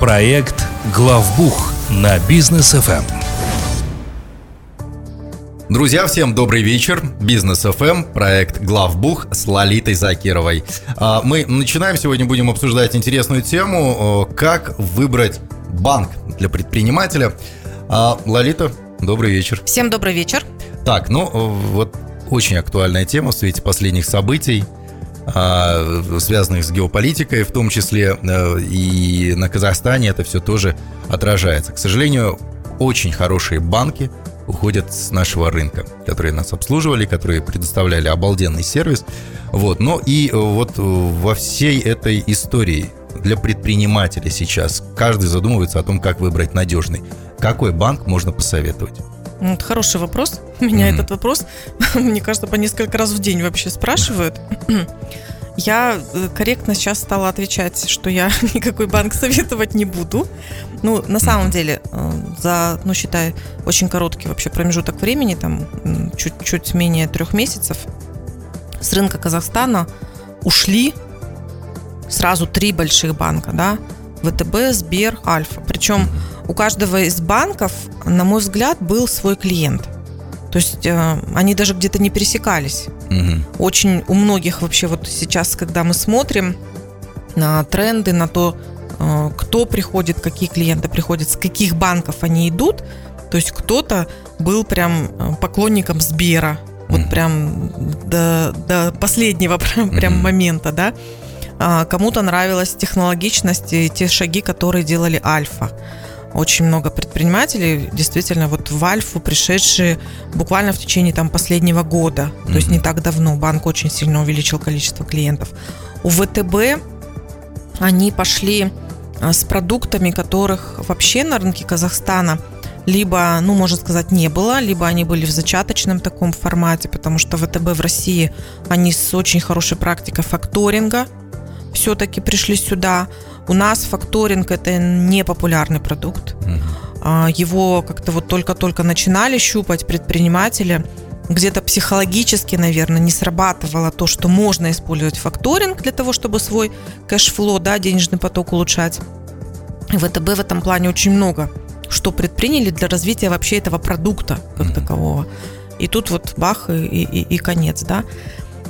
Проект «Главбух» на бизнес ФМ. Друзья, всем добрый вечер. Бизнес FM, проект Главбух с Лолитой Закировой. А, мы начинаем сегодня, будем обсуждать интересную тему, как выбрать банк для предпринимателя. А, Лолита, добрый вечер. Всем добрый вечер. Так, ну вот очень актуальная тема в свете последних событий связанных с геополитикой, в том числе э, и на Казахстане это все тоже отражается. К сожалению, очень хорошие банки уходят с нашего рынка, которые нас обслуживали, которые предоставляли обалденный сервис. Вот. Но и э, вот во всей этой истории для предпринимателя сейчас каждый задумывается о том, как выбрать надежный. Какой банк можно посоветовать? Ну, это хороший вопрос. Меня mm-hmm. этот вопрос, мне кажется, по несколько раз в день вообще спрашивают. Я э, корректно сейчас стала отвечать, что я никакой банк советовать не буду. Ну, на самом деле, э, за, ну, считай, очень короткий вообще промежуток времени, там, чуть-чуть менее трех месяцев, с рынка Казахстана ушли сразу три больших банка, да, ВТБ, Сбер, Альфа. Причем у каждого из банков, на мой взгляд, был свой клиент. То есть э, они даже где-то не пересекались. Угу. Очень у многих вообще вот сейчас, когда мы смотрим на тренды, на то, э, кто приходит, какие клиенты приходят, с каких банков они идут, то есть кто-то был прям э, поклонником Сбера, вот прям до, до последнего прям, прям момента, да. А кому-то нравилась технологичность и те шаги, которые делали Альфа очень много предпринимателей, действительно, вот в Альфу пришедшие буквально в течение там последнего года, mm-hmm. то есть не так давно, банк очень сильно увеличил количество клиентов. У ВТБ они пошли а, с продуктами, которых вообще на рынке Казахстана либо, ну, можно сказать, не было, либо они были в зачаточном таком формате, потому что ВТБ в России, они с очень хорошей практикой факторинга все-таки пришли сюда. У нас факторинг это не популярный продукт. Угу. Его как-то вот только-только начинали щупать предприниматели. Где-то психологически, наверное, не срабатывало то, что можно использовать факторинг для того, чтобы свой кэшфло, да, денежный поток улучшать. ВТБ в этом плане очень много что предприняли для развития вообще этого продукта как mm такового. И тут вот бах и, и, и конец, да.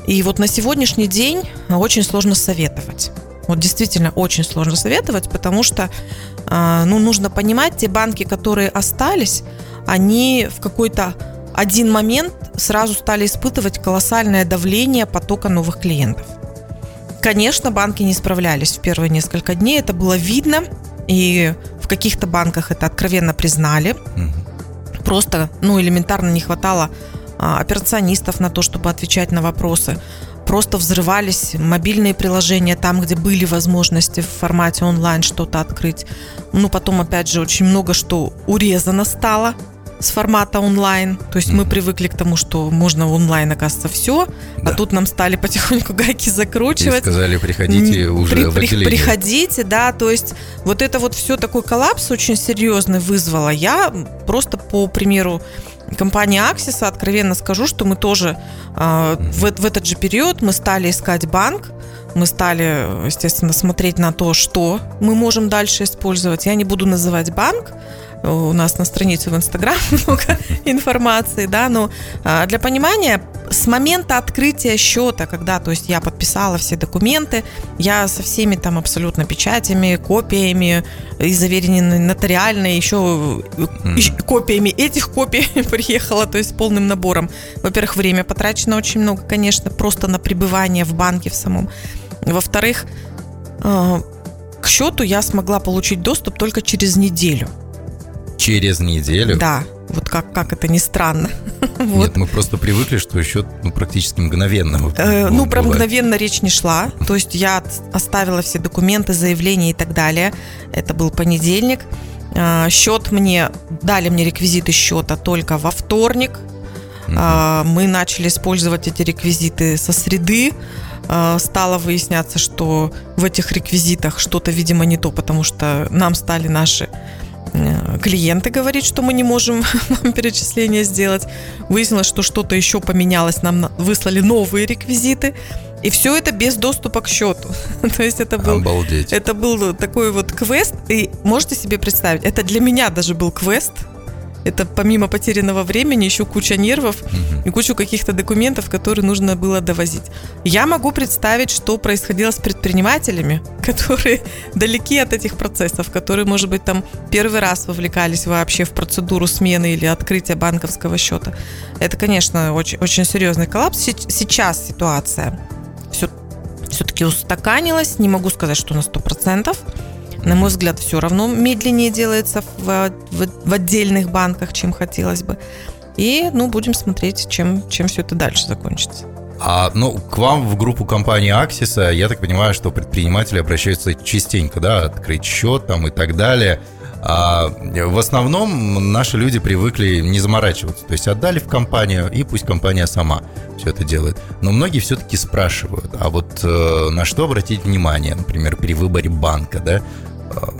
И вот на сегодняшний день очень сложно советовать. Вот действительно очень сложно советовать, потому что а, ну, нужно понимать, те банки, которые остались, они в какой-то один момент сразу стали испытывать колоссальное давление потока новых клиентов. Конечно, банки не справлялись в первые несколько дней, это было видно, и в каких-то банках это откровенно признали. Просто, ну, элементарно не хватало а, операционистов на то, чтобы отвечать на вопросы просто взрывались мобильные приложения там, где были возможности в формате онлайн что-то открыть. Ну, потом, опять же, очень много что урезано стало с формата онлайн. То есть mm-hmm. мы привыкли к тому, что можно онлайн, оказывается, все, а да. а тут нам стали потихоньку гайки закручивать. И сказали, приходите уже при, в отделение. Приходите, да, то есть вот это вот все такой коллапс очень серьезный вызвало. Я просто по примеру компании Axis, откровенно скажу, что мы тоже э, в, в этот же период мы стали искать банк, мы стали, естественно, смотреть на то, что мы можем дальше использовать. Я не буду называть банк, у нас на странице в Инстаграм много информации, да, но а, для понимания, с момента открытия счета, когда, то есть я подписала все документы, я со всеми там абсолютно печатями, копиями и заверенными нотариально, еще mm. копиями этих копий приехала, то есть полным набором. Во-первых, время потрачено очень много, конечно, просто на пребывание в банке в самом. Во-вторых, а, к счету я смогла получить доступ только через неделю. Через неделю? Да, вот как, как это ни странно. Нет, вот. мы просто привыкли, что счет ну, практически мгновенно. Э, ну, про мгновенно речь не шла. То есть я оставила все документы, заявления и так далее. Это был понедельник. Э, счет мне, дали мне реквизиты счета только во вторник. Угу. Мы начали использовать эти реквизиты со среды. Э, стало выясняться, что в этих реквизитах что-то, видимо, не то, потому что нам стали наши клиенты говорит, что мы не можем вам перечисление сделать. Выяснилось, что что-то еще поменялось, нам выслали новые реквизиты. И все это без доступа к счету. То есть это был, Обалдеть. это был такой вот квест. И можете себе представить, это для меня даже был квест, это помимо потерянного времени еще куча нервов и кучу каких-то документов, которые нужно было довозить. Я могу представить, что происходило с предпринимателями, которые далеки от этих процессов, которые, может быть, там первый раз вовлекались вообще в процедуру смены или открытия банковского счета. Это, конечно, очень, очень серьезный коллапс. Сейчас ситуация все, все-таки устаканилась. Не могу сказать, что на 100% на мой взгляд, все равно медленнее делается в, в, в отдельных банках, чем хотелось бы. И, ну, будем смотреть, чем, чем все это дальше закончится. А, ну, к вам в группу компании Аксиса, я так понимаю, что предприниматели обращаются частенько, да, открыть счет там и так далее. А в основном наши люди привыкли не заморачиваться. То есть отдали в компанию, и пусть компания сама все это делает. Но многие все-таки спрашивают, а вот э, на что обратить внимание, например, при выборе банка, да?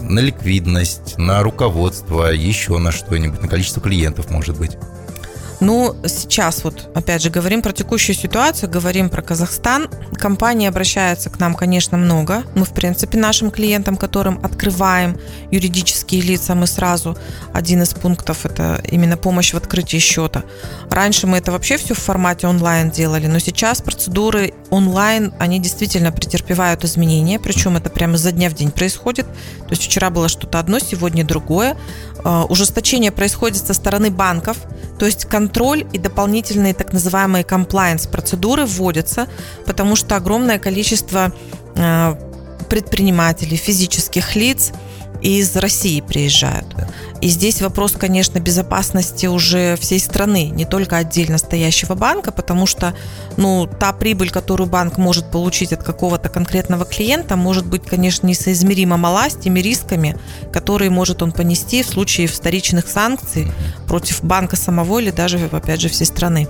На ликвидность, на руководство, еще на что-нибудь, на количество клиентов, может быть. Ну, сейчас вот, опять же, говорим про текущую ситуацию, говорим про Казахстан. Компании обращаются к нам, конечно, много. Мы, в принципе, нашим клиентам, которым открываем юридические лица, мы сразу, один из пунктов – это именно помощь в открытии счета. Раньше мы это вообще все в формате онлайн делали, но сейчас процедуры онлайн, они действительно претерпевают изменения, причем это прямо за дня в день происходит. То есть вчера было что-то одно, сегодня другое. А, ужесточение происходит со стороны банков, то есть и дополнительные так называемые compliance процедуры вводятся, потому что огромное количество а, предпринимателей, физических лиц – из России приезжают. Да. И здесь вопрос, конечно, безопасности уже всей страны, не только отдельно стоящего банка, потому что ну, та прибыль, которую банк может получить от какого-то конкретного клиента, может быть, конечно, несоизмеримо мала с теми рисками, которые может он понести в случае вторичных санкций против банка самого или даже, опять же, всей страны.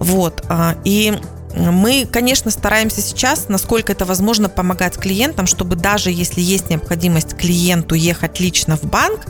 Вот. А, и мы, конечно, стараемся сейчас, насколько это возможно, помогать клиентам, чтобы даже если есть необходимость клиенту ехать лично в банк,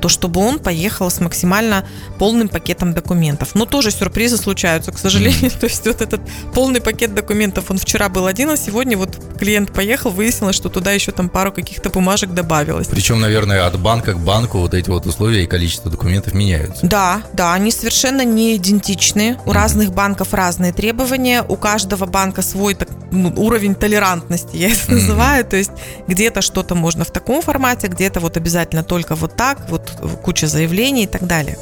то чтобы он поехал с максимально полным пакетом документов. Но тоже сюрпризы случаются, к сожалению. То есть вот этот полный пакет документов, он вчера был один, а сегодня вот клиент поехал, выяснилось, что туда еще там пару каких-то бумажек добавилось. Причем, наверное, от банка к банку вот эти вот условия и количество документов меняются. Да, да, они совершенно не идентичны. У mm-hmm. разных банков разные требования, у каждого банка свой так, ну, уровень толерантности, я это mm-hmm. называю. То есть где-то что-то можно в таком формате, где-то вот обязательно только вот так, вот куча заявлений и так далее.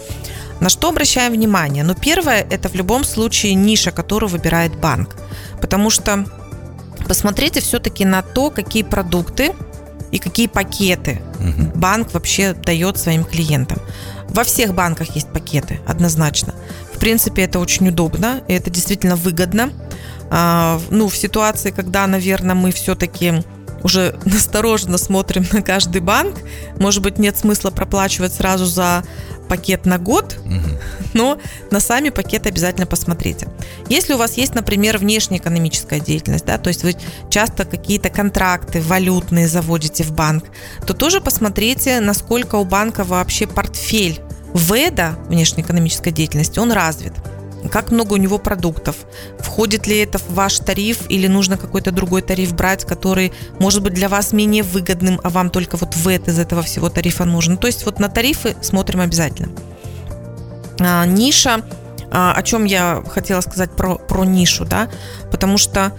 На что обращаем внимание? Ну, первое, это в любом случае ниша, которую выбирает банк. Потому что посмотрите все-таки на то, какие продукты и какие пакеты угу. банк вообще дает своим клиентам. Во всех банках есть пакеты, однозначно. В принципе, это очень удобно, и это действительно выгодно. А, ну, в ситуации, когда, наверное, мы все-таки уже настороженно смотрим на каждый банк. Может быть, нет смысла проплачивать сразу за пакет на год, но на сами пакеты обязательно посмотрите. Если у вас есть, например, внешняя экономическая деятельность, да, то есть вы часто какие-то контракты валютные заводите в банк, то тоже посмотрите, насколько у банка вообще портфель ВЭДа, внешнеэкономической деятельности, он развит как много у него продуктов, входит ли это в ваш тариф или нужно какой-то другой тариф брать, который может быть для вас менее выгодным, а вам только вот ВЭТ из этого всего тарифа нужен. То есть вот на тарифы смотрим обязательно. А, ниша, а, о чем я хотела сказать про, про нишу, да, потому что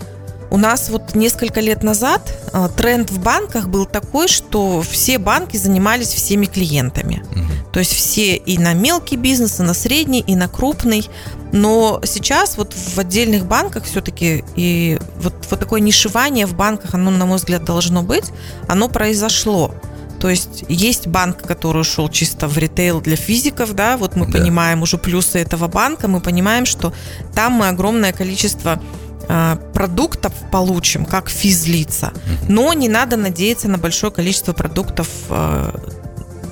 у нас вот несколько лет назад а, тренд в банках был такой, что все банки занимались всеми клиентами. Угу. То есть все и на мелкий бизнес, и на средний, и на крупный. Но сейчас вот в отдельных банках все-таки и вот, вот такое нишевание в банках, оно, на мой взгляд, должно быть, оно произошло. То есть есть банк, который ушел чисто в ритейл для физиков, да, вот мы да. понимаем уже плюсы этого банка, мы понимаем, что там мы огромное количество продуктов получим, как физлица, но не надо надеяться на большое количество продуктов а,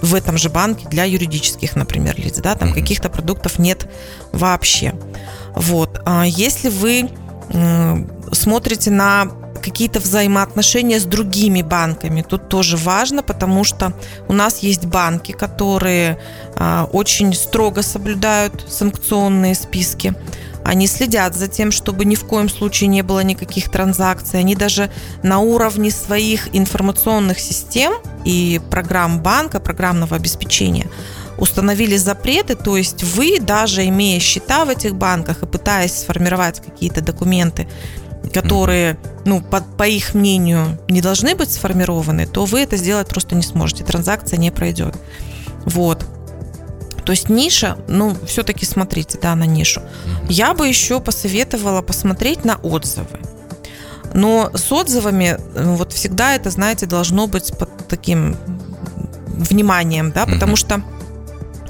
в этом же банке для юридических, например, лиц, да, там каких-то продуктов нет вообще. Вот. А если вы смотрите на какие-то взаимоотношения с другими банками. Тут тоже важно, потому что у нас есть банки, которые очень строго соблюдают санкционные списки. Они следят за тем, чтобы ни в коем случае не было никаких транзакций. Они даже на уровне своих информационных систем и программ банка, программного обеспечения установили запреты, то есть вы, даже имея счета в этих банках и пытаясь сформировать какие-то документы, которые, ну, по, по их мнению, не должны быть сформированы, то вы это сделать просто не сможете. Транзакция не пройдет. Вот. То есть ниша, ну, все-таки смотрите, да, на нишу. Я бы еще посоветовала посмотреть на отзывы. Но с отзывами э, вот всегда это, знаете, должно быть под таким вниманием, да, потому что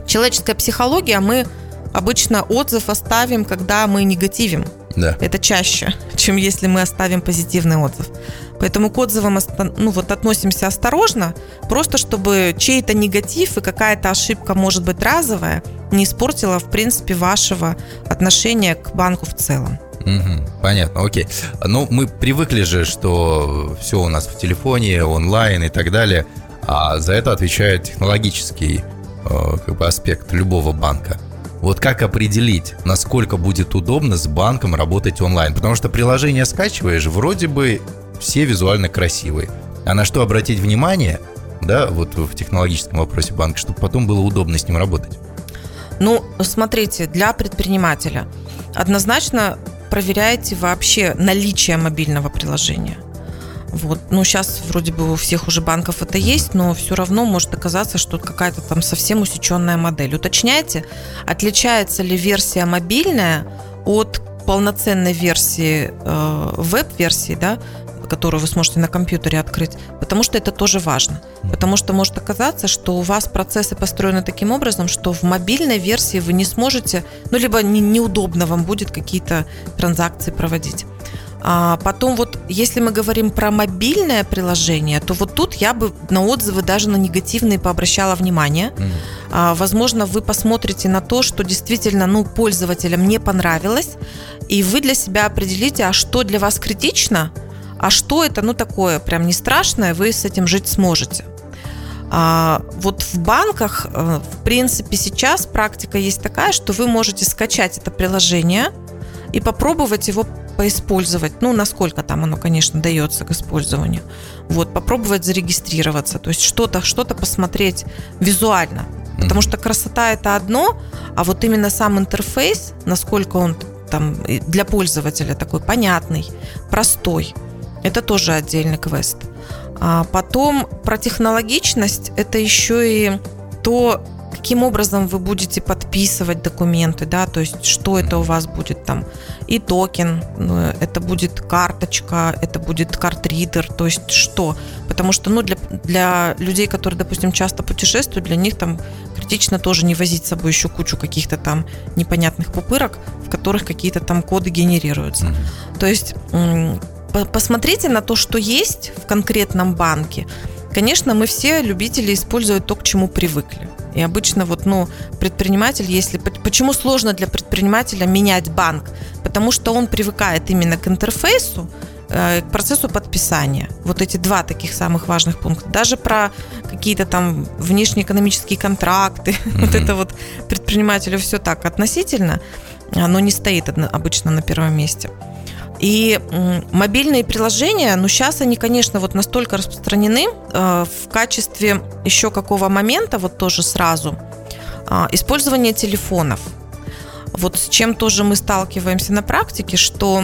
человеческая психология, мы обычно отзыв оставим, когда мы негативим. Да. Это чаще, чем если мы оставим позитивный отзыв. Поэтому к отзывам ну, вот относимся осторожно, просто чтобы чей-то негатив и какая-то ошибка, может быть, разовая, не испортила, в принципе, вашего отношения к банку в целом. Угу, понятно, окей. Ну, мы привыкли же, что все у нас в телефоне, онлайн и так далее, а за это отвечает технологический э, как бы, аспект любого банка. Вот как определить, насколько будет удобно с банком работать онлайн? Потому что приложение скачиваешь, вроде бы все визуально красивые. А на что обратить внимание, да, вот в технологическом вопросе банка, чтобы потом было удобно с ним работать? Ну, смотрите, для предпринимателя однозначно проверяйте вообще наличие мобильного приложения. Вот. Ну, сейчас вроде бы у всех уже банков это есть, но все равно может оказаться, что какая-то там совсем усеченная модель. Уточняйте, отличается ли версия мобильная от полноценной версии, э, веб-версии, да, которую вы сможете на компьютере открыть, потому что это тоже важно. Потому что может оказаться, что у вас процессы построены таким образом, что в мобильной версии вы не сможете, ну, либо не, неудобно вам будет какие-то транзакции проводить. А потом вот, если мы говорим про мобильное приложение, то вот тут я бы на отзывы даже на негативные пообращала внимание. Mm. А, возможно, вы посмотрите на то, что действительно, ну, пользователям не понравилось, и вы для себя определите, а что для вас критично, а что это, ну, такое прям не страшное, вы с этим жить сможете. А, вот в банках, э, в принципе, сейчас практика есть такая, что вы можете скачать это приложение и попробовать его поиспользовать, ну, насколько там оно, конечно, дается к использованию. Вот, попробовать зарегистрироваться, то есть что-то что посмотреть визуально. Потому что красота это одно, а вот именно сам интерфейс, насколько он там для пользователя такой понятный, простой, это тоже отдельный квест. А потом про технологичность это еще и то, каким образом вы будете подписывать документы, да, то есть что это у вас будет там, и токен, ну, это будет карточка, это будет картридер, то есть что, потому что, ну, для, для людей, которые, допустим, часто путешествуют, для них там критично тоже не возить с собой еще кучу каких-то там непонятных пупырок, в которых какие-то там коды генерируются. Mm-hmm. То есть посмотрите на то, что есть в конкретном банке, Конечно, мы все любители использовать то, к чему привыкли. И обычно вот, ну, предприниматель, если... Почему сложно для предпринимателя менять банк? Потому что он привыкает именно к интерфейсу, э, к процессу подписания. Вот эти два таких самых важных пункта. Даже про какие-то там внешнеэкономические контракты. Mm-hmm. Вот это вот предпринимателю все так относительно. Оно не стоит обычно на первом месте. И мобильные приложения, ну сейчас они, конечно, вот настолько распространены э, в качестве еще какого момента, вот тоже сразу, э, использование телефонов. Вот с чем тоже мы сталкиваемся на практике, что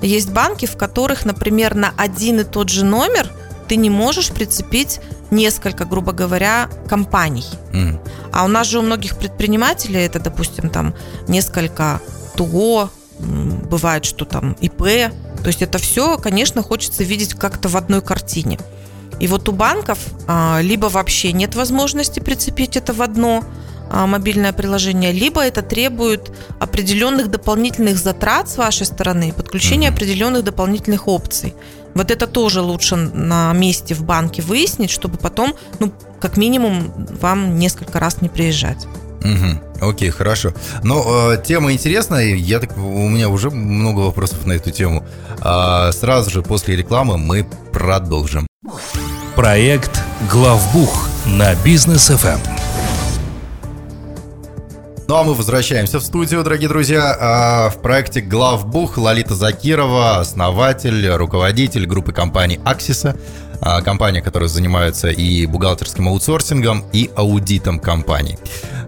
есть банки, в которых, например, на один и тот же номер ты не можешь прицепить несколько, грубо говоря, компаний. Mm. А у нас же у многих предпринимателей это, допустим, там несколько ТО, бывает, что там ИП. То есть это все, конечно, хочется видеть как-то в одной картине. И вот у банков а, либо вообще нет возможности прицепить это в одно а, мобильное приложение, либо это требует определенных дополнительных затрат с вашей стороны, подключения mm-hmm. определенных дополнительных опций. Вот это тоже лучше на месте в банке выяснить, чтобы потом, ну, как минимум, вам несколько раз не приезжать. Угу. Окей, хорошо. Но э, тема интересная, я так, у меня уже много вопросов на эту тему. А, сразу же после рекламы мы продолжим. Проект Главбух на бизнес FM. Ну а мы возвращаемся в студию, дорогие друзья. А, в проекте «Главбух» Лолита Закирова, основатель, руководитель группы компаний «Аксиса». А, компания, которая занимается и бухгалтерским аутсорсингом, и аудитом компаний.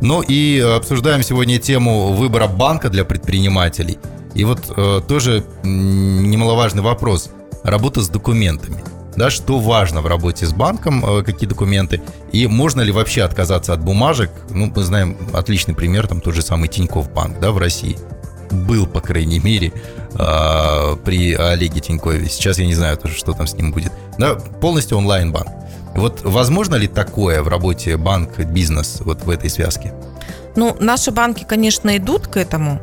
Ну и обсуждаем сегодня тему выбора банка для предпринимателей. И вот э, тоже немаловажный вопрос. Работа с документами да, что важно в работе с банком, э, какие документы, и можно ли вообще отказаться от бумажек. Ну, мы знаем отличный пример, там тот же самый Тиньков банк, да, в России. Был, по крайней мере, э, при Олеге Тинькове. Сейчас я не знаю тоже, что там с ним будет. Да, полностью онлайн-банк. Вот возможно ли такое в работе банк-бизнес вот в этой связке? Ну, наши банки, конечно, идут к этому,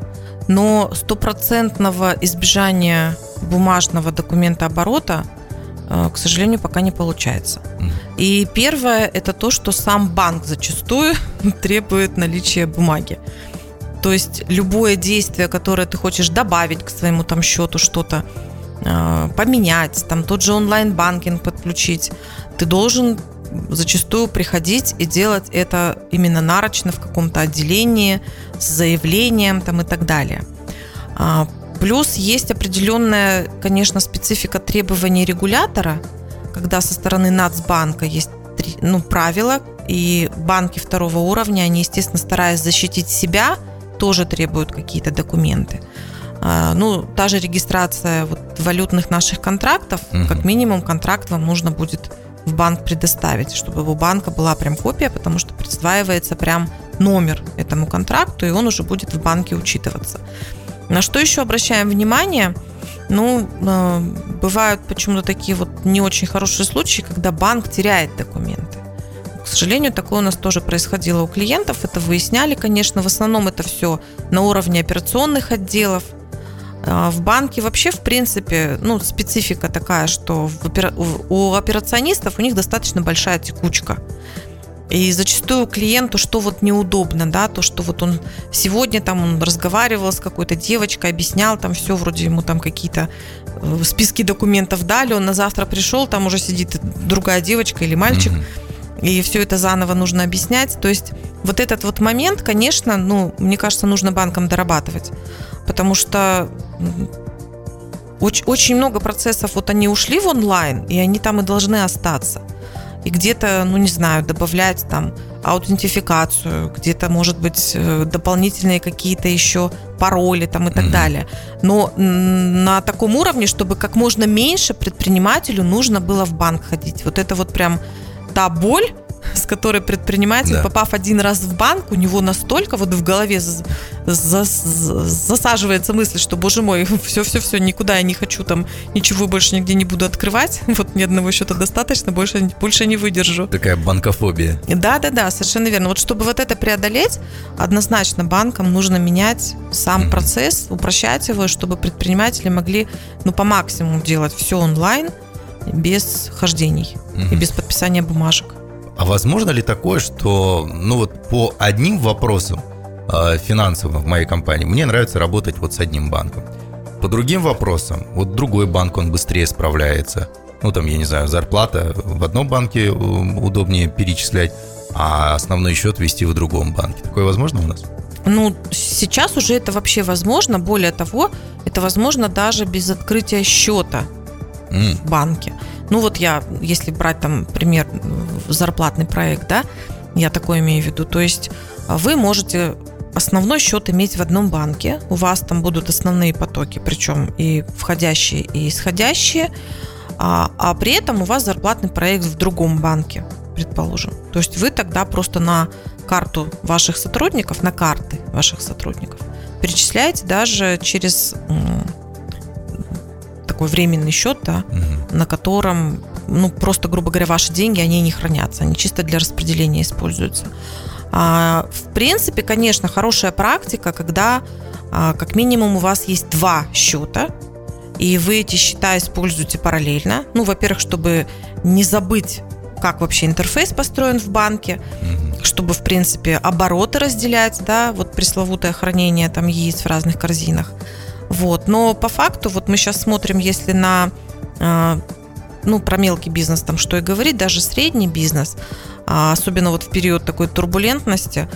но стопроцентного избежания бумажного документа оборота – Э, к сожалению, пока не получается. И первое – это то, что сам банк зачастую требует наличия бумаги. То есть любое действие, которое ты хочешь добавить к своему там счету что-то, поменять, там тот же онлайн-банкинг подключить, ты должен зачастую приходить и делать это именно нарочно в каком-то отделении с заявлением там и так далее. А, Плюс есть определенная, конечно, специфика требований регулятора, когда со стороны Нацбанка есть ну, правила, и банки второго уровня, они, естественно, стараясь защитить себя, тоже требуют какие-то документы. А, ну, та же регистрация вот валютных наших контрактов, угу. как минимум контракт вам нужно будет в банк предоставить, чтобы у банка была прям копия, потому что присваивается прям номер этому контракту, и он уже будет в банке учитываться. На что еще обращаем внимание? Ну, э, бывают почему-то такие вот не очень хорошие случаи, когда банк теряет документы. К сожалению, такое у нас тоже происходило у клиентов. Это выясняли, конечно. В основном это все на уровне операционных отделов. А в банке вообще, в принципе, ну, специфика такая, что у операционистов у них достаточно большая текучка. И зачастую клиенту что вот неудобно, да, то, что вот он сегодня там он разговаривал с какой-то девочкой, объяснял там все, вроде ему там какие-то э, списки документов дали, он на завтра пришел, там уже сидит другая девочка или мальчик, mm-hmm. и все это заново нужно объяснять. То есть вот этот вот момент, конечно, ну, мне кажется, нужно банкам дорабатывать, потому что очень, очень много процессов, вот они ушли в онлайн, и они там и должны остаться и где-то, ну не знаю, добавлять там аутентификацию, где-то, может быть, э, дополнительные какие-то еще пароли там и так mm-hmm. далее. Но на таком уровне, чтобы как можно меньше предпринимателю нужно было в банк ходить. Вот это вот прям та боль, с которой предприниматель, да. попав один раз в банк, у него настолько вот в голове за, за, засаживается мысль, что, боже мой, все-все-все, никуда я не хочу там, ничего больше нигде не буду открывать, вот ни одного счета достаточно, больше, больше не выдержу. Такая банкофобия. Да-да-да, совершенно верно. Вот чтобы вот это преодолеть, однозначно банкам нужно менять сам mm-hmm. процесс, упрощать его, чтобы предприниматели могли, ну, по максимуму делать все онлайн, без хождений mm-hmm. и без подписания бумажек. А возможно ли такое, что ну вот по одним вопросам э, финансовым в моей компании мне нравится работать вот с одним банком. По другим вопросам, вот другой банк, он быстрее справляется. Ну, там, я не знаю, зарплата в одном банке удобнее перечислять, а основной счет вести в другом банке. Такое возможно у нас? Ну, сейчас уже это вообще возможно. Более того, это возможно даже без открытия счета mm. в банке. Ну вот я, если брать там пример зарплатный проект, да, я такое имею в виду. То есть а, вы можете основной счет иметь в одном банке, у вас там будут основные потоки, причем и входящие, и исходящие, а, а при этом у вас зарплатный проект в другом банке, предположим. То есть вы тогда просто на карту ваших сотрудников, на карты ваших сотрудников перечисляете даже через такой временный счет, да, угу. на котором, ну, просто, грубо говоря, ваши деньги, они не хранятся, они чисто для распределения используются. А, в принципе, конечно, хорошая практика, когда а, как минимум у вас есть два счета, и вы эти счета используете параллельно. Ну, во-первых, чтобы не забыть, как вообще интерфейс построен в банке, чтобы, в принципе, обороты разделять, да, вот пресловутое хранение там яиц в разных корзинах. Вот. Но по факту, вот мы сейчас смотрим, если на а, ну, про мелкий бизнес там что и говорить, даже средний бизнес, а, особенно вот в период такой турбулентности,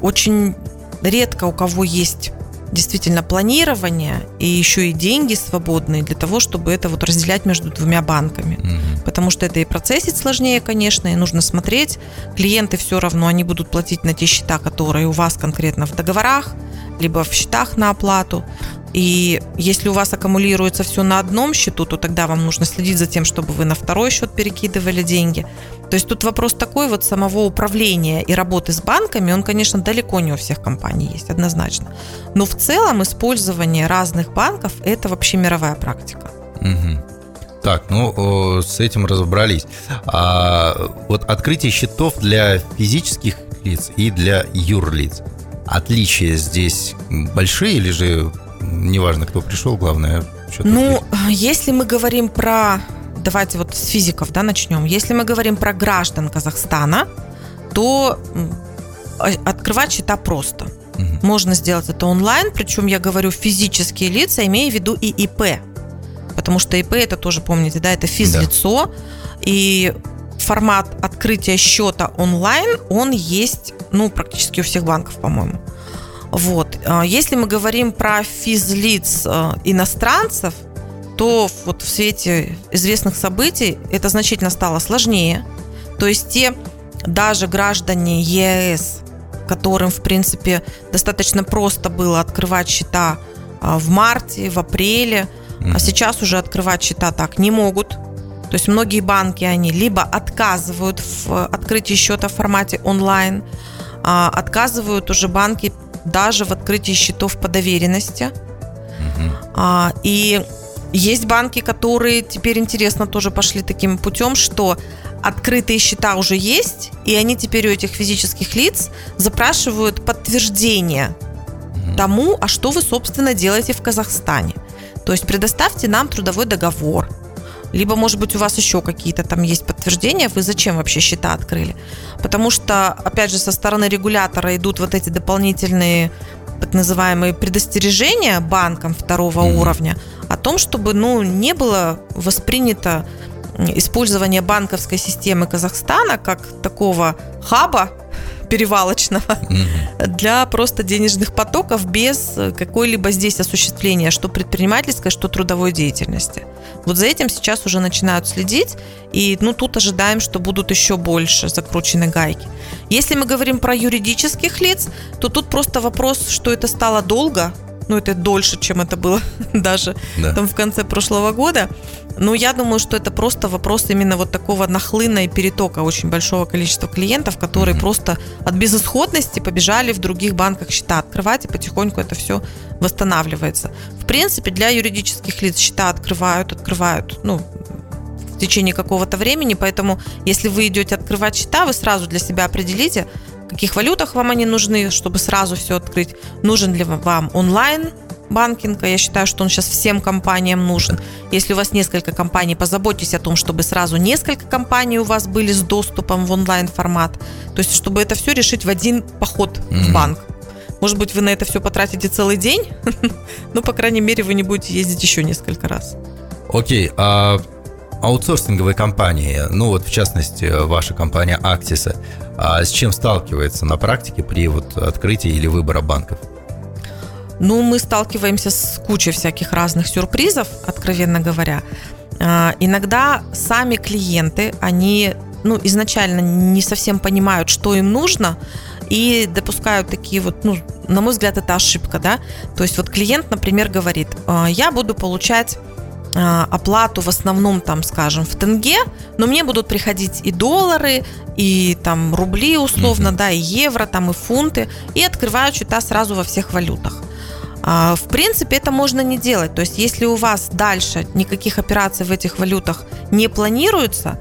очень редко у кого есть действительно планирование и еще и деньги свободные для того, чтобы это вот разделять между двумя банками. Угу. Потому что это и процессить сложнее, конечно, и нужно смотреть. Клиенты все равно, они будут платить на те счета, которые у вас конкретно в договорах, либо в счетах на оплату. И если у вас аккумулируется все на одном счету, то тогда вам нужно следить за тем, чтобы вы на второй счет перекидывали деньги. То есть тут вопрос такой вот самого управления и работы с банками, он, конечно, далеко не у всех компаний есть, однозначно. Но в целом использование разных банков – это вообще мировая практика. Угу. Так, ну с этим разобрались. А вот открытие счетов для физических лиц и для юрлиц. Отличия здесь большие или же неважно, кто пришел, главное, что-то. Ну, если мы говорим про, давайте вот с физиков, да, начнем. Если мы говорим про граждан Казахстана, то открывать счета просто. Угу. Можно сделать это онлайн, причем я говорю физические лица, имея в виду и ИП. Потому что ИП это тоже, помните, да, это физлицо. Да. И формат открытия счета онлайн, он есть, ну, практически у всех банков, по-моему. Вот. А если мы говорим про физлиц э, иностранцев, то вот в свете известных событий это значительно стало сложнее. То есть те даже граждане ЕС, которым, в принципе, достаточно просто было открывать счета а, в марте, в апреле, mm-hmm. а сейчас уже открывать счета так не могут. То есть многие банки, они либо отказывают в открытии счета в формате онлайн, а отказывают уже банки даже в открытии счетов по доверенности. Угу. И есть банки, которые теперь интересно тоже пошли таким путем, что открытые счета уже есть, и они теперь у этих физических лиц запрашивают подтверждение тому, а что вы, собственно, делаете в Казахстане. То есть предоставьте нам трудовой договор, либо, может быть, у вас еще какие-то там есть подтверждения, вы зачем вообще счета открыли. Потому что, опять же, со стороны регулятора идут вот эти дополнительные так называемые предостережения банкам второго mm-hmm. уровня о том, чтобы ну, не было воспринято использование банковской системы Казахстана как такого хаба перевалочного mm-hmm. для просто денежных потоков без какой-либо здесь осуществления, что предпринимательской, что трудовой деятельности. Вот за этим сейчас уже начинают следить, и ну, тут ожидаем, что будут еще больше закручены гайки. Если мы говорим про юридических лиц, то тут просто вопрос, что это стало долго, ну, это дольше, чем это было даже да. там в конце прошлого года. Но я думаю, что это просто вопрос именно вот такого нахлына и перетока очень большого количества клиентов, которые mm-hmm. просто от безысходности побежали в других банках счета открывать, и потихоньку это все восстанавливается. В принципе, для юридических лиц счета открывают, открывают, ну, в течение какого-то времени, поэтому если вы идете открывать счета, вы сразу для себя определите, в каких валютах вам они нужны, чтобы сразу все открыть. Нужен ли вам онлайн банкинга. Я считаю, что он сейчас всем компаниям нужен. Если у вас несколько компаний, позаботьтесь о том, чтобы сразу несколько компаний у вас были с доступом в онлайн-формат. То есть, чтобы это все решить в один поход mm-hmm. в банк. Может быть, вы на это все потратите целый день, но, по крайней мере, вы не будете ездить еще несколько раз. Окей, а аутсорсинговые компании, ну вот в частности ваша компания Axis, а с чем сталкивается на практике при вот открытии или выбора банков? Ну, мы сталкиваемся с кучей всяких разных сюрпризов, откровенно говоря. А, иногда сами клиенты, они ну, изначально не совсем понимают, что им нужно, и допускают такие вот, ну, на мой взгляд, это ошибка, да. То есть вот клиент, например, говорит, «А, я буду получать оплату в основном, там, скажем, в тенге, но мне будут приходить и доллары, и там рубли условно, mm-hmm. да, и евро, там, и фунты, и открывают счета сразу во всех валютах. А, в принципе, это можно не делать. То есть, если у вас дальше никаких операций в этих валютах не планируется,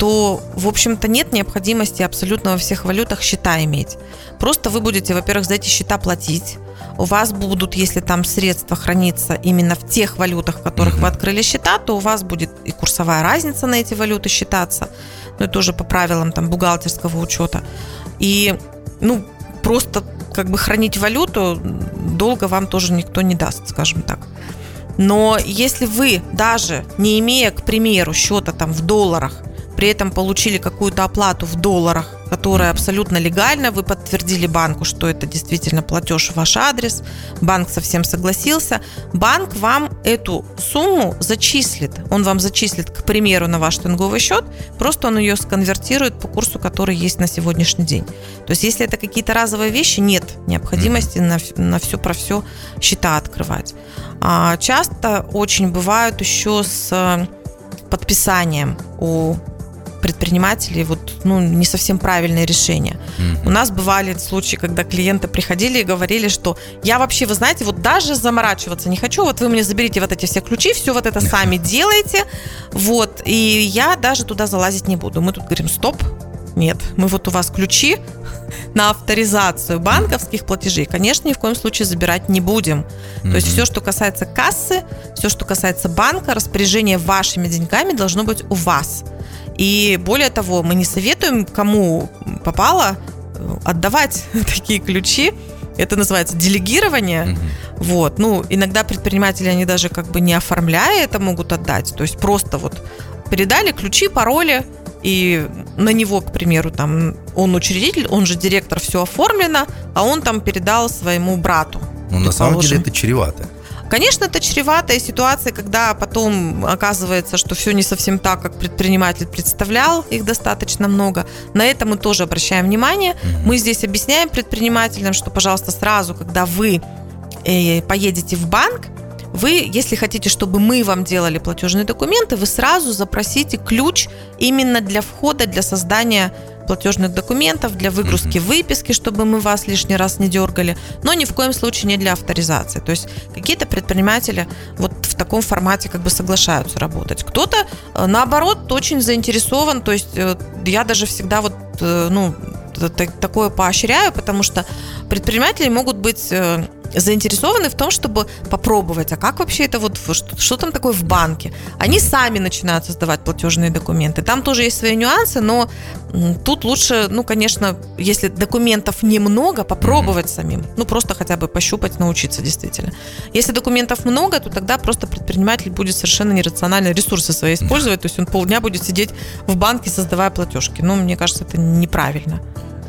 то, в общем-то, нет необходимости абсолютно во всех валютах счета иметь. Просто вы будете, во-первых, за эти счета платить. У вас будут, если там средства храниться именно в тех валютах, в которых вы открыли счета, то у вас будет и курсовая разница на эти валюты считаться. Ну, это уже по правилам там бухгалтерского учета. И, ну, просто как бы хранить валюту долго вам тоже никто не даст, скажем так. Но если вы даже не имея, к примеру, счета там в долларах, при этом получили какую-то оплату в долларах, которая абсолютно легальна, вы подтвердили банку, что это действительно платеж в ваш адрес, банк совсем согласился, банк вам эту сумму зачислит. Он вам зачислит, к примеру, на ваш тенговый счет, просто он ее сконвертирует по курсу, который есть на сегодняшний день. То есть, если это какие-то разовые вещи, нет необходимости на, на все про все счета открывать. А часто очень бывают еще с подписанием у предпринимателей вот, ну, не совсем правильное решение. Mm-hmm. У нас бывали случаи, когда клиенты приходили и говорили, что я вообще, вы знаете, вот даже заморачиваться не хочу, вот вы мне заберите вот эти все ключи, все вот это сами делаете, вот, и я даже туда залазить не буду. Мы тут говорим, стоп, нет, мы вот у вас ключи на авторизацию банковских платежей, конечно, ни в коем случае забирать не будем. Mm-hmm. То есть все, что касается кассы, все, что касается банка, распоряжение вашими деньгами должно быть у вас. И более того, мы не советуем, кому попало, э, отдавать такие ключи. Это называется делегирование. Mm-hmm. Вот. Ну, иногда предприниматели, они даже как бы не оформляя это могут отдать. То есть просто вот передали ключи, пароли, и на него, к примеру, там он учредитель, он же директор, все оформлено, а он там передал своему брату. Ну, на самом деле это чревато. Конечно, это чреватая ситуация, когда потом оказывается, что все не совсем так, как предприниматель представлял, их достаточно много. На это мы тоже обращаем внимание. Мы здесь объясняем предпринимателям, что, пожалуйста, сразу, когда вы э, поедете в банк, вы, если хотите, чтобы мы вам делали платежные документы, вы сразу запросите ключ именно для входа, для создания платежных документов, для выгрузки mm-hmm. выписки, чтобы мы вас лишний раз не дергали, но ни в коем случае не для авторизации. То есть какие-то предприниматели вот в таком формате как бы соглашаются работать. Кто-то, э, наоборот, очень заинтересован, то есть э, я даже всегда вот, э, ну, такое поощряю, потому что предприниматели могут быть заинтересованы в том, чтобы попробовать, а как вообще это вот, что, что там такое в банке. Они сами начинают создавать платежные документы. Там тоже есть свои нюансы, но тут лучше, ну, конечно, если документов немного, попробовать mm-hmm. самим. Ну, просто хотя бы пощупать, научиться действительно. Если документов много, то тогда просто предприниматель будет совершенно нерационально ресурсы свои использовать, то есть он полдня будет сидеть в банке, создавая платежки. Ну, мне кажется, это неправильно.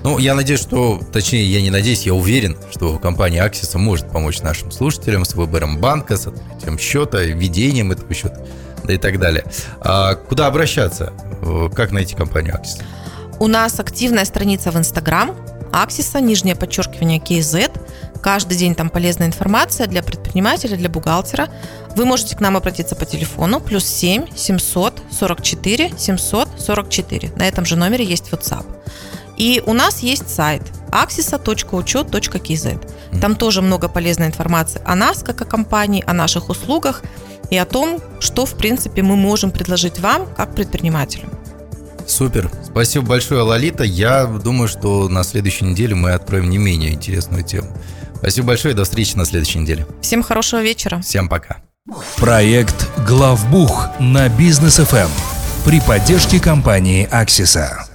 Ну, я надеюсь, что, точнее, я не надеюсь, я уверен, что компания Axis может помочь нашим слушателям с выбором банка, с открытием счета, ведением этого счета, да и так далее. А куда обращаться? Как найти компанию Axis? У нас активная страница в Инстаграм, Аксиса, нижнее подчеркивание KZ. Каждый день там полезная информация для предпринимателя, для бухгалтера. Вы можете к нам обратиться по телефону плюс 7 744 744. На этом же номере есть WhatsApp. И у нас есть сайт axisa.учет.kz. Там тоже много полезной информации о нас, как о компании, о наших услугах и о том, что, в принципе, мы можем предложить вам, как предпринимателю. Супер. Спасибо большое, Лолита. Я думаю, что на следующей неделе мы откроем не менее интересную тему. Спасибо большое и до встречи на следующей неделе. Всем хорошего вечера. Всем пока. Проект «Главбух» на Бизнес ФМ при поддержке компании «Аксиса».